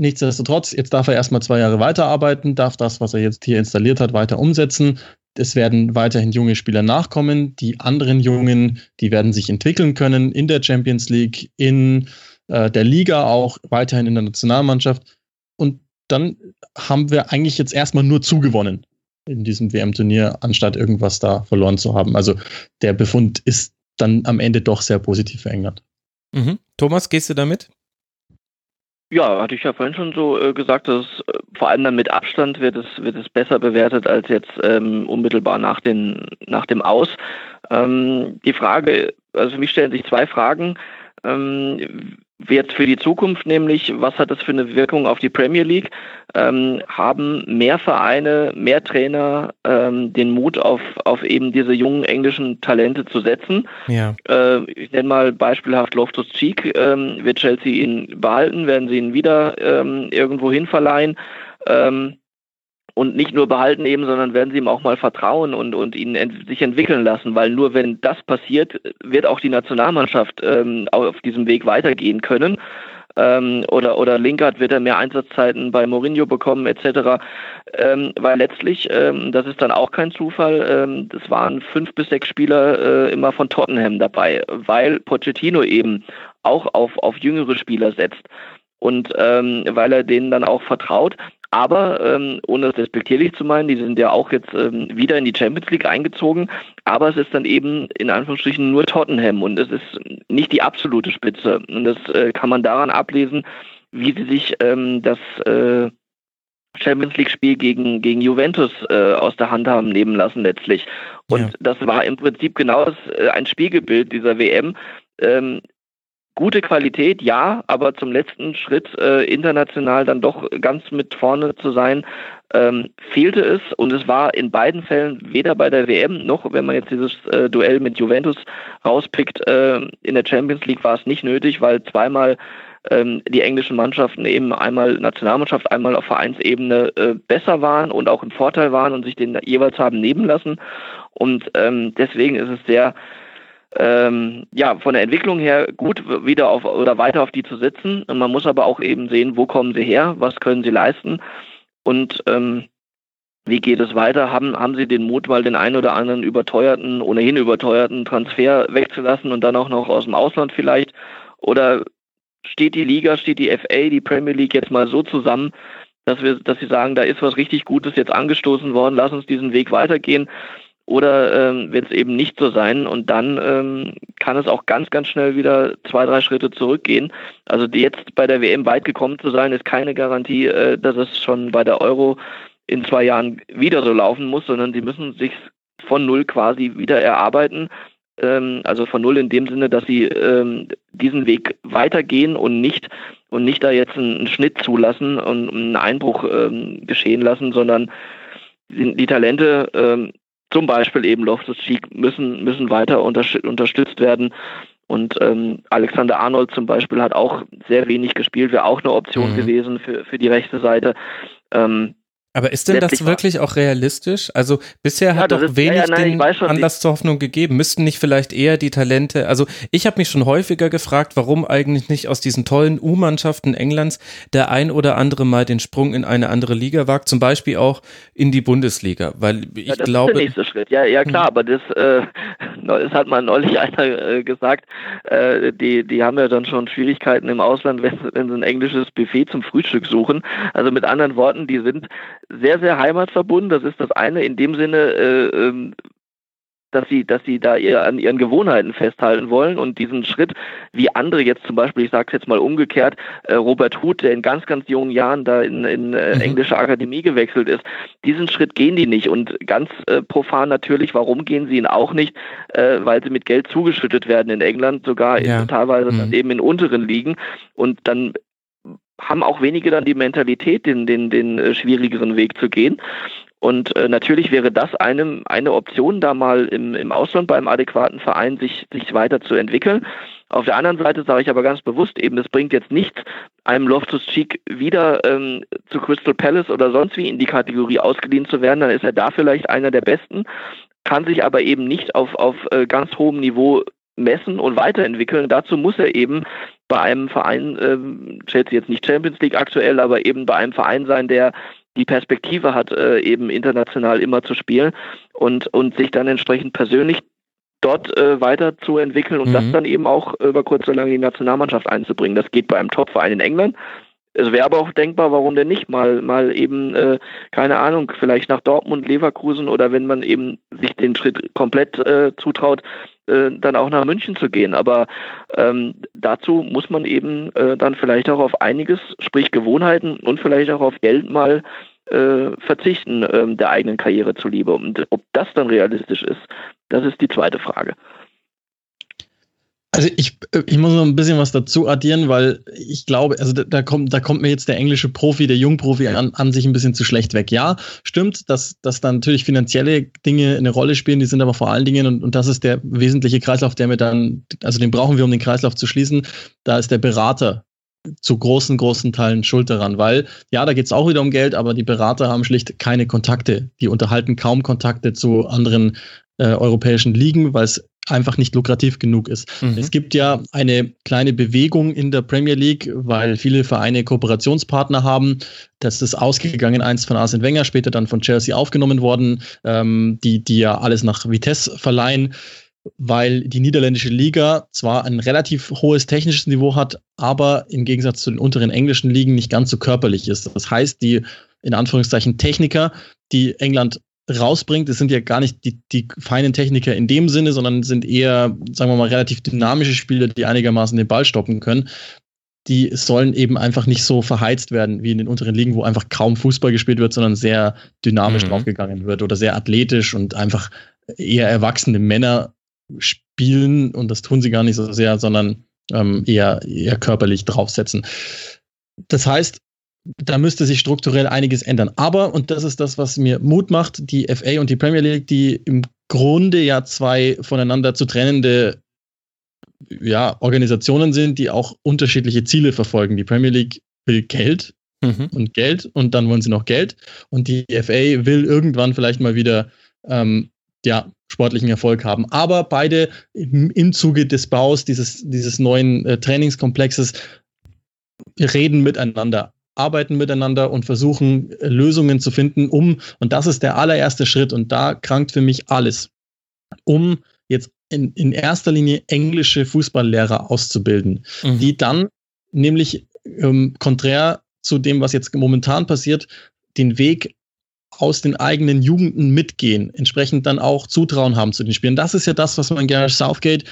nichtsdestotrotz, jetzt darf er erstmal zwei Jahre weiterarbeiten, darf das, was er jetzt hier installiert hat, weiter umsetzen. Es werden weiterhin junge Spieler nachkommen. Die anderen Jungen, die werden sich entwickeln können in der Champions League, in äh, der Liga auch, weiterhin in der Nationalmannschaft. Und dann haben wir eigentlich jetzt erstmal nur zugewonnen in diesem WM-Turnier, anstatt irgendwas da verloren zu haben. Also der Befund ist dann am Ende doch sehr positiv für. Mhm. Thomas, gehst du damit? Ja, hatte ich ja vorhin schon so äh, gesagt, dass äh, vor allem dann mit Abstand wird es, wird es besser bewertet als jetzt ähm, unmittelbar nach, den, nach dem Aus. Ähm, die Frage, also für mich stellen sich zwei Fragen. Ähm, Jetzt für die Zukunft nämlich, was hat das für eine Wirkung auf die Premier League? Ähm, haben mehr Vereine, mehr Trainer ähm, den Mut auf, auf eben diese jungen englischen Talente zu setzen? Ja. Äh, ich nenne mal beispielhaft Loftus Cheek. Ähm, wird Chelsea ihn behalten? Werden sie ihn wieder ähm, irgendwo hin verleihen? Ähm, und nicht nur behalten eben, sondern werden sie ihm auch mal vertrauen und, und ihn ent sich entwickeln lassen, weil nur wenn das passiert, wird auch die Nationalmannschaft ähm, auf diesem Weg weitergehen können. Ähm, oder, oder Linkert wird er mehr Einsatzzeiten bei Mourinho bekommen, etc. Ähm, weil letztlich, ähm, das ist dann auch kein Zufall, ähm, das waren fünf bis sechs Spieler äh, immer von Tottenham dabei, weil Pochettino eben auch auf, auf jüngere Spieler setzt und ähm, weil er denen dann auch vertraut. Aber ähm, ohne es respektierlich zu meinen, die sind ja auch jetzt ähm, wieder in die Champions League eingezogen, aber es ist dann eben in Anführungsstrichen nur Tottenham und es ist nicht die absolute Spitze. Und das äh, kann man daran ablesen, wie sie sich ähm, das äh, Champions League-Spiel gegen, gegen Juventus äh, aus der Hand haben nehmen lassen letztlich. Und ja. das war im Prinzip genau das, äh, ein Spiegelbild dieser WM. Ähm, gute Qualität, ja, aber zum letzten Schritt äh, international dann doch ganz mit vorne zu sein, ähm, fehlte es. Und es war in beiden Fällen weder bei der WM noch, wenn man jetzt dieses äh, Duell mit Juventus rauspickt, äh, in der Champions League war es nicht nötig, weil zweimal ähm, die englischen Mannschaften eben einmal Nationalmannschaft, einmal auf Vereinsebene äh, besser waren und auch im Vorteil waren und sich den jeweils haben nehmen lassen. Und ähm, deswegen ist es sehr ähm, ja, von der Entwicklung her gut wieder auf oder weiter auf die zu setzen. Man muss aber auch eben sehen, wo kommen sie her, was können sie leisten und ähm, wie geht es weiter? Haben, haben sie den Mut, mal den einen oder anderen überteuerten, ohnehin überteuerten Transfer wegzulassen und dann auch noch aus dem Ausland vielleicht? Oder steht die Liga, steht die FA, die Premier League jetzt mal so zusammen, dass wir, dass sie sagen, da ist was richtig Gutes jetzt angestoßen worden, lass uns diesen Weg weitergehen. Oder ähm, wird es eben nicht so sein und dann ähm, kann es auch ganz, ganz schnell wieder zwei, drei Schritte zurückgehen. Also jetzt bei der WM weit gekommen zu sein, ist keine Garantie, äh, dass es schon bei der Euro in zwei Jahren wieder so laufen muss, sondern sie müssen sich von null quasi wieder erarbeiten. Ähm, also von null in dem Sinne, dass sie ähm, diesen Weg weitergehen und nicht und nicht da jetzt einen, Schnitt zulassen und einen Einbruch ähm, geschehen lassen, sondern die Talente, ähm, zum Beispiel eben Loftus Cheek, müssen, müssen weiter unterstützt werden. Und ähm, Alexander Arnold zum Beispiel hat auch sehr wenig gespielt, wäre auch eine Option mhm. gewesen für, für die rechte Seite. Ähm, aber ist denn das wirklich auch realistisch? Also bisher ja, hat doch ist, wenig ja, ja, nein, den schon, Anlass zur Hoffnung gegeben. Müssten nicht vielleicht eher die Talente, also ich habe mich schon häufiger gefragt, warum eigentlich nicht aus diesen tollen U-Mannschaften Englands der ein oder andere mal den Sprung in eine andere Liga wagt, zum Beispiel auch in die Bundesliga, weil ich ja, das glaube... Ist der nächste Schritt, ja, ja klar, hm. aber das, äh, das hat mal neulich einer äh, gesagt, äh, die, die haben ja dann schon Schwierigkeiten im Ausland, wenn, wenn sie ein englisches Buffet zum Frühstück suchen. Also mit anderen Worten, die sind sehr, sehr heimatverbunden. Das ist das eine in dem Sinne, äh, ähm, dass sie, dass sie da eher an ihren Gewohnheiten festhalten wollen und diesen Schritt, wie andere jetzt zum Beispiel, ich sage es jetzt mal umgekehrt, äh, Robert Huth, der in ganz, ganz jungen Jahren da in, in äh, mhm. englische Akademie gewechselt ist, diesen Schritt gehen die nicht und ganz äh, profan natürlich, warum gehen sie ihn auch nicht? Äh, weil sie mit Geld zugeschüttet werden in England, sogar ja. in, teilweise mhm. eben in unteren Ligen und dann haben auch wenige dann die Mentalität, den, den, den äh, schwierigeren Weg zu gehen. Und äh, natürlich wäre das eine, eine Option, da mal im, im Ausland beim adäquaten Verein sich, sich weiterzuentwickeln. Auf der anderen Seite sage ich aber ganz bewusst eben, es bringt jetzt nichts, einem Loftus Cheek wieder ähm, zu Crystal Palace oder sonst wie in die Kategorie ausgeliehen zu werden. Dann ist er da vielleicht einer der Besten, kann sich aber eben nicht auf, auf äh, ganz hohem Niveau messen und weiterentwickeln. Dazu muss er eben bei einem Verein, äh, Chelsea jetzt nicht Champions League aktuell, aber eben bei einem Verein sein, der die Perspektive hat, äh, eben international immer zu spielen und, und sich dann entsprechend persönlich dort äh, weiterzuentwickeln und mhm. das dann eben auch über kurz oder lang in die Nationalmannschaft einzubringen. Das geht bei einem Top-Verein in England. Es wäre aber auch denkbar, warum denn nicht mal, mal eben, äh, keine Ahnung, vielleicht nach Dortmund, Leverkusen oder wenn man eben sich den Schritt komplett äh, zutraut, äh, dann auch nach München zu gehen. Aber ähm, dazu muss man eben äh, dann vielleicht auch auf einiges, sprich Gewohnheiten und vielleicht auch auf Geld mal äh, verzichten ähm, der eigenen Karriere zuliebe. Und ob das dann realistisch ist, das ist die zweite Frage. Also ich, ich muss noch ein bisschen was dazu addieren, weil ich glaube, also da, da, kommt, da kommt mir jetzt der englische Profi, der Jungprofi an, an sich ein bisschen zu schlecht weg. Ja, stimmt, dass, dass da natürlich finanzielle Dinge eine Rolle spielen, die sind aber vor allen Dingen, und, und das ist der wesentliche Kreislauf, der mir dann, also den brauchen wir, um den Kreislauf zu schließen, da ist der Berater zu großen, großen Teilen schuld daran, weil ja, da geht es auch wieder um Geld, aber die Berater haben schlicht keine Kontakte. Die unterhalten kaum Kontakte zu anderen äh, europäischen Ligen, weil es einfach nicht lukrativ genug ist. Mhm. Es gibt ja eine kleine Bewegung in der Premier League, weil viele Vereine Kooperationspartner haben. Das ist ausgegangen, eins von Arsene Wenger, später dann von Chelsea aufgenommen worden, ähm, die, die ja alles nach Vitesse verleihen weil die niederländische Liga zwar ein relativ hohes technisches Niveau hat, aber im Gegensatz zu den unteren englischen Ligen nicht ganz so körperlich ist. Das heißt, die in Anführungszeichen Techniker, die England rausbringt. Es sind ja gar nicht die, die feinen Techniker in dem Sinne, sondern sind eher, sagen wir mal, relativ dynamische Spieler, die einigermaßen den Ball stoppen können. Die sollen eben einfach nicht so verheizt werden wie in den unteren Ligen, wo einfach kaum Fußball gespielt wird, sondern sehr dynamisch mhm. draufgegangen wird oder sehr athletisch und einfach eher erwachsene Männer spielen und das tun sie gar nicht so sehr, sondern ähm, eher, eher körperlich draufsetzen. Das heißt, da müsste sich strukturell einiges ändern. Aber, und das ist das, was mir Mut macht, die FA und die Premier League, die im Grunde ja zwei voneinander zu trennende ja, Organisationen sind, die auch unterschiedliche Ziele verfolgen. Die Premier League will Geld mhm. und Geld und dann wollen sie noch Geld. Und die FA will irgendwann vielleicht mal wieder ähm, ja, sportlichen Erfolg haben. Aber beide im, im Zuge des Baus dieses, dieses neuen äh, Trainingskomplexes reden miteinander arbeiten miteinander und versuchen äh, Lösungen zu finden, um, und das ist der allererste Schritt, und da krankt für mich alles, um jetzt in, in erster Linie englische Fußballlehrer auszubilden, mhm. die dann nämlich ähm, konträr zu dem, was jetzt momentan passiert, den Weg aus den eigenen Jugenden mitgehen, entsprechend dann auch Zutrauen haben zu den Spielen. Das ist ja das, was man Gareth Southgate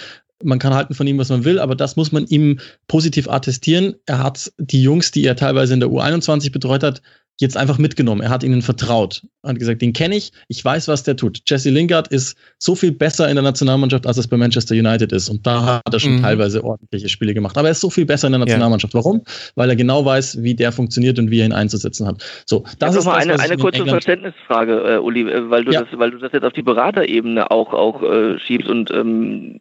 man kann halten von ihm, was man will, aber das muss man ihm positiv attestieren. Er hat die Jungs, die er teilweise in der U21 betreut hat, jetzt einfach mitgenommen. Er hat ihnen vertraut. Er hat gesagt, den kenne ich, ich weiß, was der tut. Jesse Lingard ist so viel besser in der Nationalmannschaft, als es bei Manchester United ist. Und da hat er schon mhm. teilweise ordentliche Spiele gemacht. Aber er ist so viel besser in der Nationalmannschaft. Ja. Warum? Weil er genau weiß, wie der funktioniert und wie er ihn einzusetzen hat. So, das ist mal eine, eine kurze Verständnisfrage, äh, Uli, äh, weil du, ja. das, weil du das jetzt auf die Beraterebene auch, auch äh, schiebst und ähm,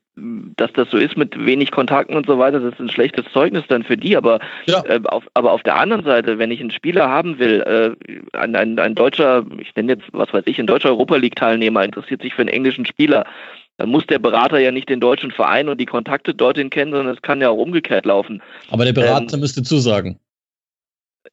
dass das so ist mit wenig Kontakten und so weiter, das ist ein schlechtes Zeugnis dann für die. Aber, ja. äh, auf, aber auf der anderen Seite, wenn ich einen Spieler haben will, äh, ein, ein, ein deutscher, ich nenne jetzt, was weiß ich, ein deutscher Europa League-Teilnehmer interessiert sich für einen englischen Spieler, dann muss der Berater ja nicht den deutschen Verein und die Kontakte dorthin kennen, sondern es kann ja auch umgekehrt laufen. Aber der Berater ähm, müsste zusagen.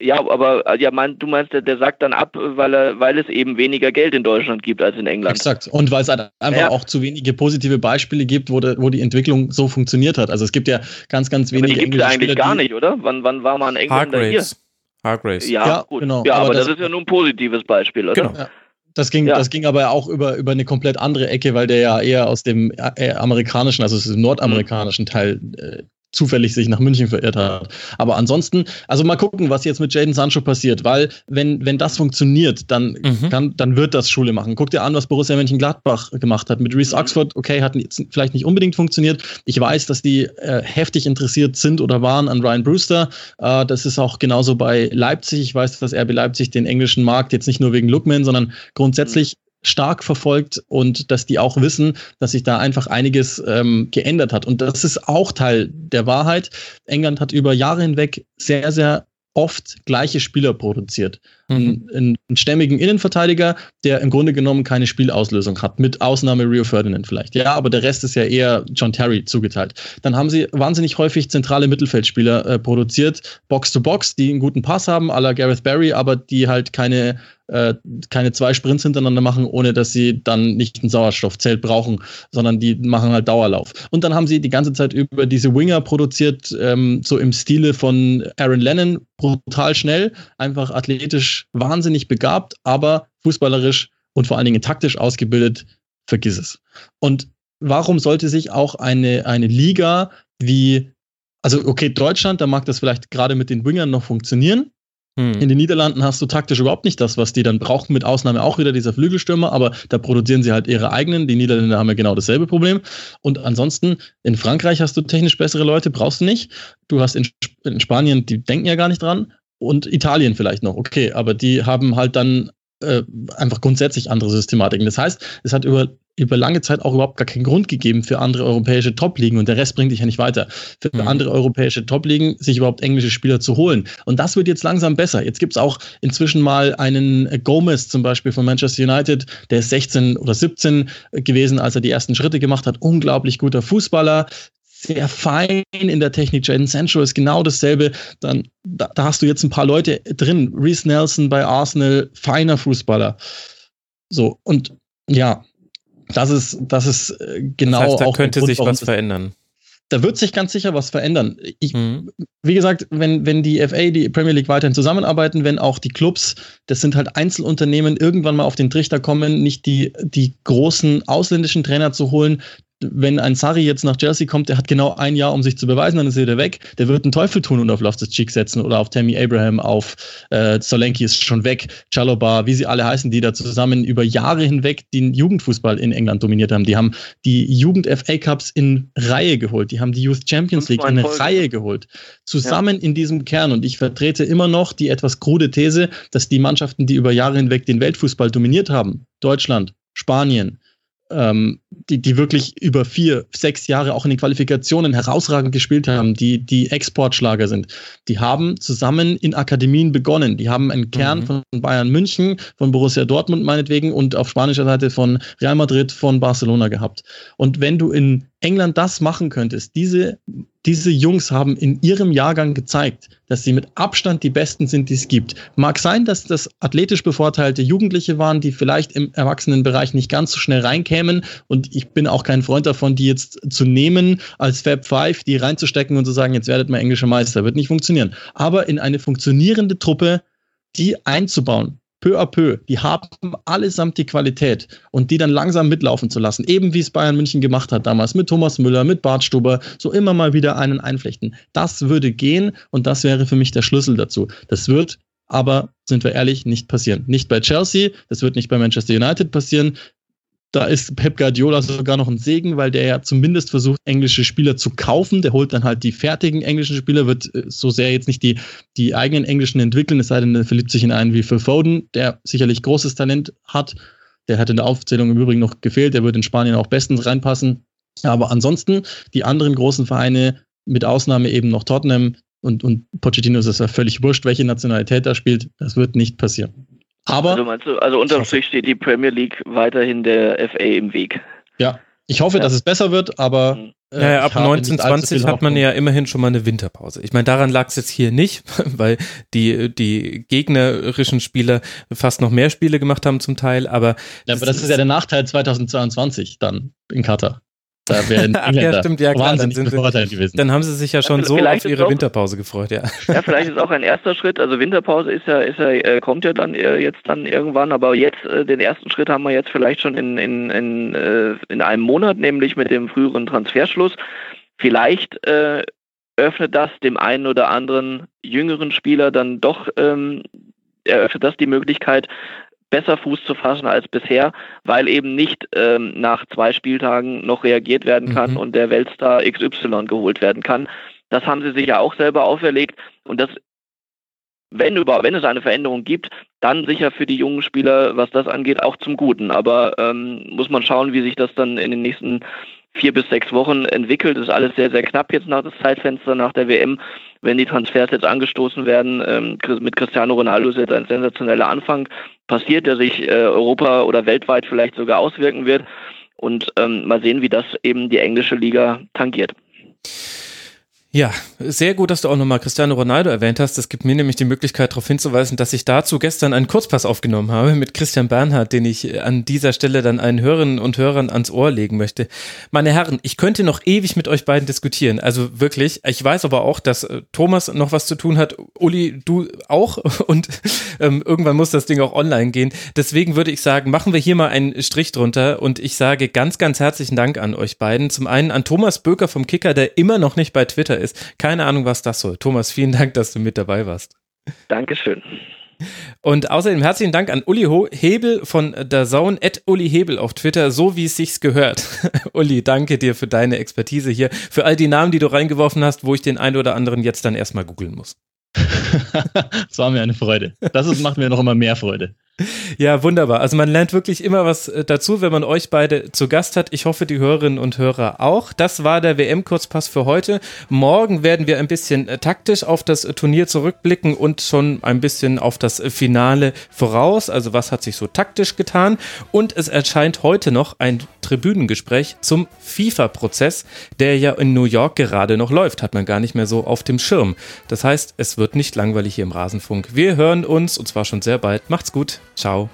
Ja, aber äh, ja, mein, du meinst, der, der sagt dann ab, weil, er, weil es eben weniger Geld in Deutschland gibt als in England. Exakt. Und weil es halt einfach ja. auch zu wenige positive Beispiele gibt, wo, de, wo die Entwicklung so funktioniert hat. Also es gibt ja ganz, ganz wenige. Aber die gibt es eigentlich Spieler, gar nicht, oder? Wann, wann war man Engländer Hargraves. hier? Hargraves. Ja, ja gut. Genau. Ja, aber, aber das, das, ist ja nur ein positives Beispiel, oder? Genau. Ja. Das ging, ja. das ging aber auch über, über eine komplett andere Ecke, weil der ja eher aus dem äh, amerikanischen, also aus dem nordamerikanischen Teil äh, zufällig sich nach München verirrt hat. Aber ansonsten, also mal gucken, was jetzt mit Jaden Sancho passiert, weil wenn, wenn das funktioniert, dann, mhm. kann, dann wird das Schule machen. Guck dir an, was Borussia Mönchengladbach gemacht hat. Mit Reese Oxford, okay, hat jetzt vielleicht nicht unbedingt funktioniert. Ich weiß, dass die äh, heftig interessiert sind oder waren an Ryan Brewster. Äh, das ist auch genauso bei Leipzig. Ich weiß, dass RB Leipzig den englischen Markt jetzt nicht nur wegen Lookman, sondern grundsätzlich stark verfolgt und dass die auch wissen, dass sich da einfach einiges ähm, geändert hat. Und das ist auch Teil der Wahrheit. England hat über Jahre hinweg sehr, sehr oft gleiche Spieler produziert. Mhm. Einen, einen, stämmigen Innenverteidiger, der im Grunde genommen keine Spielauslösung hat, mit Ausnahme Rio Ferdinand vielleicht. Ja, aber der Rest ist ja eher John Terry zugeteilt. Dann haben sie wahnsinnig häufig zentrale Mittelfeldspieler äh, produziert, Box to Box, die einen guten Pass haben, à la Gareth Barry, aber die halt keine äh, keine zwei Sprints hintereinander machen, ohne dass sie dann nicht ein Sauerstoffzelt brauchen, sondern die machen halt Dauerlauf. Und dann haben sie die ganze Zeit über diese Winger produziert, ähm, so im Stile von Aaron Lennon, brutal schnell, einfach athletisch wahnsinnig begabt, aber fußballerisch und vor allen Dingen taktisch ausgebildet, vergiss es. Und warum sollte sich auch eine, eine Liga wie, also okay, Deutschland, da mag das vielleicht gerade mit den Wingern noch funktionieren, hm. In den Niederlanden hast du taktisch überhaupt nicht das, was die dann brauchen, mit Ausnahme auch wieder dieser Flügelstürmer, aber da produzieren sie halt ihre eigenen. Die Niederländer haben ja genau dasselbe Problem. Und ansonsten, in Frankreich hast du technisch bessere Leute, brauchst du nicht. Du hast in, in Spanien, die denken ja gar nicht dran. Und Italien vielleicht noch, okay, aber die haben halt dann äh, einfach grundsätzlich andere Systematiken. Das heißt, es hat über über lange Zeit auch überhaupt gar keinen Grund gegeben für andere europäische Top-Ligen und der Rest bringt dich ja nicht weiter. Für mhm. andere europäische Top-Ligen sich überhaupt englische Spieler zu holen. Und das wird jetzt langsam besser. Jetzt gibt es auch inzwischen mal einen Gomez zum Beispiel von Manchester United, der ist 16 oder 17 gewesen, als er die ersten Schritte gemacht hat. Unglaublich guter Fußballer, sehr fein in der Technik. Jaden Sancho ist genau dasselbe. Dann, da, da hast du jetzt ein paar Leute drin. Reese Nelson bei Arsenal, feiner Fußballer. So, und ja, das ist, das ist äh, genau das heißt, da könnte Grund, sich was verändern. Da wird sich ganz sicher was verändern. Ich, mhm. Wie gesagt, wenn, wenn die FA, die Premier League weiterhin zusammenarbeiten, wenn auch die Clubs, das sind halt Einzelunternehmen, irgendwann mal auf den Trichter kommen, nicht die, die großen ausländischen Trainer zu holen, wenn ein Sari jetzt nach Chelsea kommt, der hat genau ein Jahr, um sich zu beweisen, dann ist er wieder weg. Der wird einen Teufel tun und auf Loftus Cheek setzen oder auf Tammy Abraham, auf äh, Solanke ist schon weg, Chaloba, wie sie alle heißen, die da zusammen über Jahre hinweg den Jugendfußball in England dominiert haben. Die haben die Jugend FA Cups in Reihe geholt, die haben die Youth Champions League in Reihe geholt. Zusammen ja. in diesem Kern. Und ich vertrete immer noch die etwas krude These, dass die Mannschaften, die über Jahre hinweg den Weltfußball dominiert haben, Deutschland, Spanien, ähm, die, die wirklich über vier, sechs Jahre auch in den Qualifikationen herausragend gespielt haben, die, die Exportschlager sind, die haben zusammen in Akademien begonnen. Die haben einen Kern mhm. von Bayern München, von Borussia Dortmund meinetwegen und auf spanischer Seite von Real Madrid, von Barcelona gehabt. Und wenn du in England das machen könntest, diese, diese Jungs haben in ihrem Jahrgang gezeigt, dass sie mit Abstand die Besten sind, die es gibt. Mag sein, dass das athletisch bevorteilte Jugendliche waren, die vielleicht im Erwachsenenbereich nicht ganz so schnell reinkämen. Und ich bin auch kein Freund davon, die jetzt zu nehmen als Fab Five, die reinzustecken und zu sagen, jetzt werdet mal englischer Meister. Wird nicht funktionieren. Aber in eine funktionierende Truppe, die einzubauen, peu à peu, die haben allesamt die Qualität und die dann langsam mitlaufen zu lassen, eben wie es Bayern München gemacht hat damals mit Thomas Müller, mit Bart Stuber, so immer mal wieder einen einflechten. Das würde gehen und das wäre für mich der Schlüssel dazu. Das wird aber, sind wir ehrlich, nicht passieren. Nicht bei Chelsea, das wird nicht bei Manchester United passieren. Da ist Pep Guardiola sogar noch ein Segen, weil der ja zumindest versucht, englische Spieler zu kaufen. Der holt dann halt die fertigen englischen Spieler, wird äh, so sehr jetzt nicht die, die eigenen englischen entwickeln, es sei denn, er verliebt sich in einen wie Phil Foden, der sicherlich großes Talent hat. Der hat in der Aufzählung im Übrigen noch gefehlt, der wird in Spanien auch bestens reinpassen. Aber ansonsten, die anderen großen Vereine, mit Ausnahme eben noch Tottenham und, und Pochettino ist es ja völlig wurscht, welche Nationalität er spielt, das wird nicht passieren. Aber. Also meinst du, also unterm Strich steht die Premier League weiterhin der FA im Weg. Ja, ich hoffe, ja. dass es besser wird, aber. Mhm. Äh, ja, ja, ab 1920 hat man ja immerhin schon mal eine Winterpause. Ich meine, daran lag es jetzt hier nicht, weil die, die gegnerischen Spieler fast noch mehr Spiele gemacht haben zum Teil, aber. Ja, aber das ist ja der Nachteil 2022 dann in Katar. Da wären Ach ja, stimmt, ja klar, dann, sind sie, gewesen. dann haben sie sich ja schon also so auf ihre auch, Winterpause gefreut, ja. Ja, vielleicht ist auch ein erster Schritt, also Winterpause ist ja, ist ja, äh, kommt ja dann äh, jetzt dann irgendwann, aber jetzt, äh, den ersten Schritt haben wir jetzt vielleicht schon in, in, in, in einem Monat, nämlich mit dem früheren Transferschluss. Vielleicht äh, öffnet das dem einen oder anderen jüngeren Spieler dann doch ähm, eröffnet das die Möglichkeit, besser Fuß zu fassen als bisher, weil eben nicht ähm, nach zwei Spieltagen noch reagiert werden kann mhm. und der Weltstar XY geholt werden kann. Das haben sie sich ja auch selber auferlegt und das wenn über, wenn es eine Veränderung gibt, dann sicher für die jungen Spieler, was das angeht, auch zum Guten. Aber ähm, muss man schauen, wie sich das dann in den nächsten vier bis sechs Wochen entwickelt. Ist alles sehr, sehr knapp jetzt nach das Zeitfenster nach der WM. Wenn die Transfers jetzt angestoßen werden, ähm, mit Cristiano Ronaldo ist jetzt ein sensationeller Anfang passiert, der sich äh, Europa oder weltweit vielleicht sogar auswirken wird. Und ähm, mal sehen, wie das eben die englische Liga tangiert. Ja, sehr gut, dass du auch nochmal Cristiano Ronaldo erwähnt hast. Das gibt mir nämlich die Möglichkeit, darauf hinzuweisen, dass ich dazu gestern einen Kurzpass aufgenommen habe mit Christian Bernhard, den ich an dieser Stelle dann allen Hörerinnen und Hörern ans Ohr legen möchte. Meine Herren, ich könnte noch ewig mit euch beiden diskutieren. Also wirklich. Ich weiß aber auch, dass äh, Thomas noch was zu tun hat. Uli, du auch. Und ähm, irgendwann muss das Ding auch online gehen. Deswegen würde ich sagen, machen wir hier mal einen Strich drunter. Und ich sage ganz, ganz herzlichen Dank an euch beiden. Zum einen an Thomas Böker vom Kicker, der immer noch nicht bei Twitter ist ist. Keine Ahnung, was das soll. Thomas, vielen Dank, dass du mit dabei warst. Dankeschön. Und außerdem herzlichen Dank an Uli Hebel von der Zone, at Uli Hebel auf Twitter, so wie es sich gehört. Uli, danke dir für deine Expertise hier, für all die Namen, die du reingeworfen hast, wo ich den einen oder anderen jetzt dann erstmal googeln muss. das war mir eine Freude. Das ist, macht mir noch immer mehr Freude. Ja, wunderbar. Also man lernt wirklich immer was äh, dazu, wenn man euch beide zu Gast hat. Ich hoffe, die Hörerinnen und Hörer auch. Das war der WM-Kurzpass für heute. Morgen werden wir ein bisschen äh, taktisch auf das Turnier zurückblicken und schon ein bisschen auf das Finale voraus. Also was hat sich so taktisch getan? Und es erscheint heute noch ein Tribünengespräch zum FIFA-Prozess, der ja in New York gerade noch läuft. Hat man gar nicht mehr so auf dem Schirm. Das heißt, es wird nicht langweilig hier im Rasenfunk. Wir hören uns und zwar schon sehr bald. Macht's gut. Chao.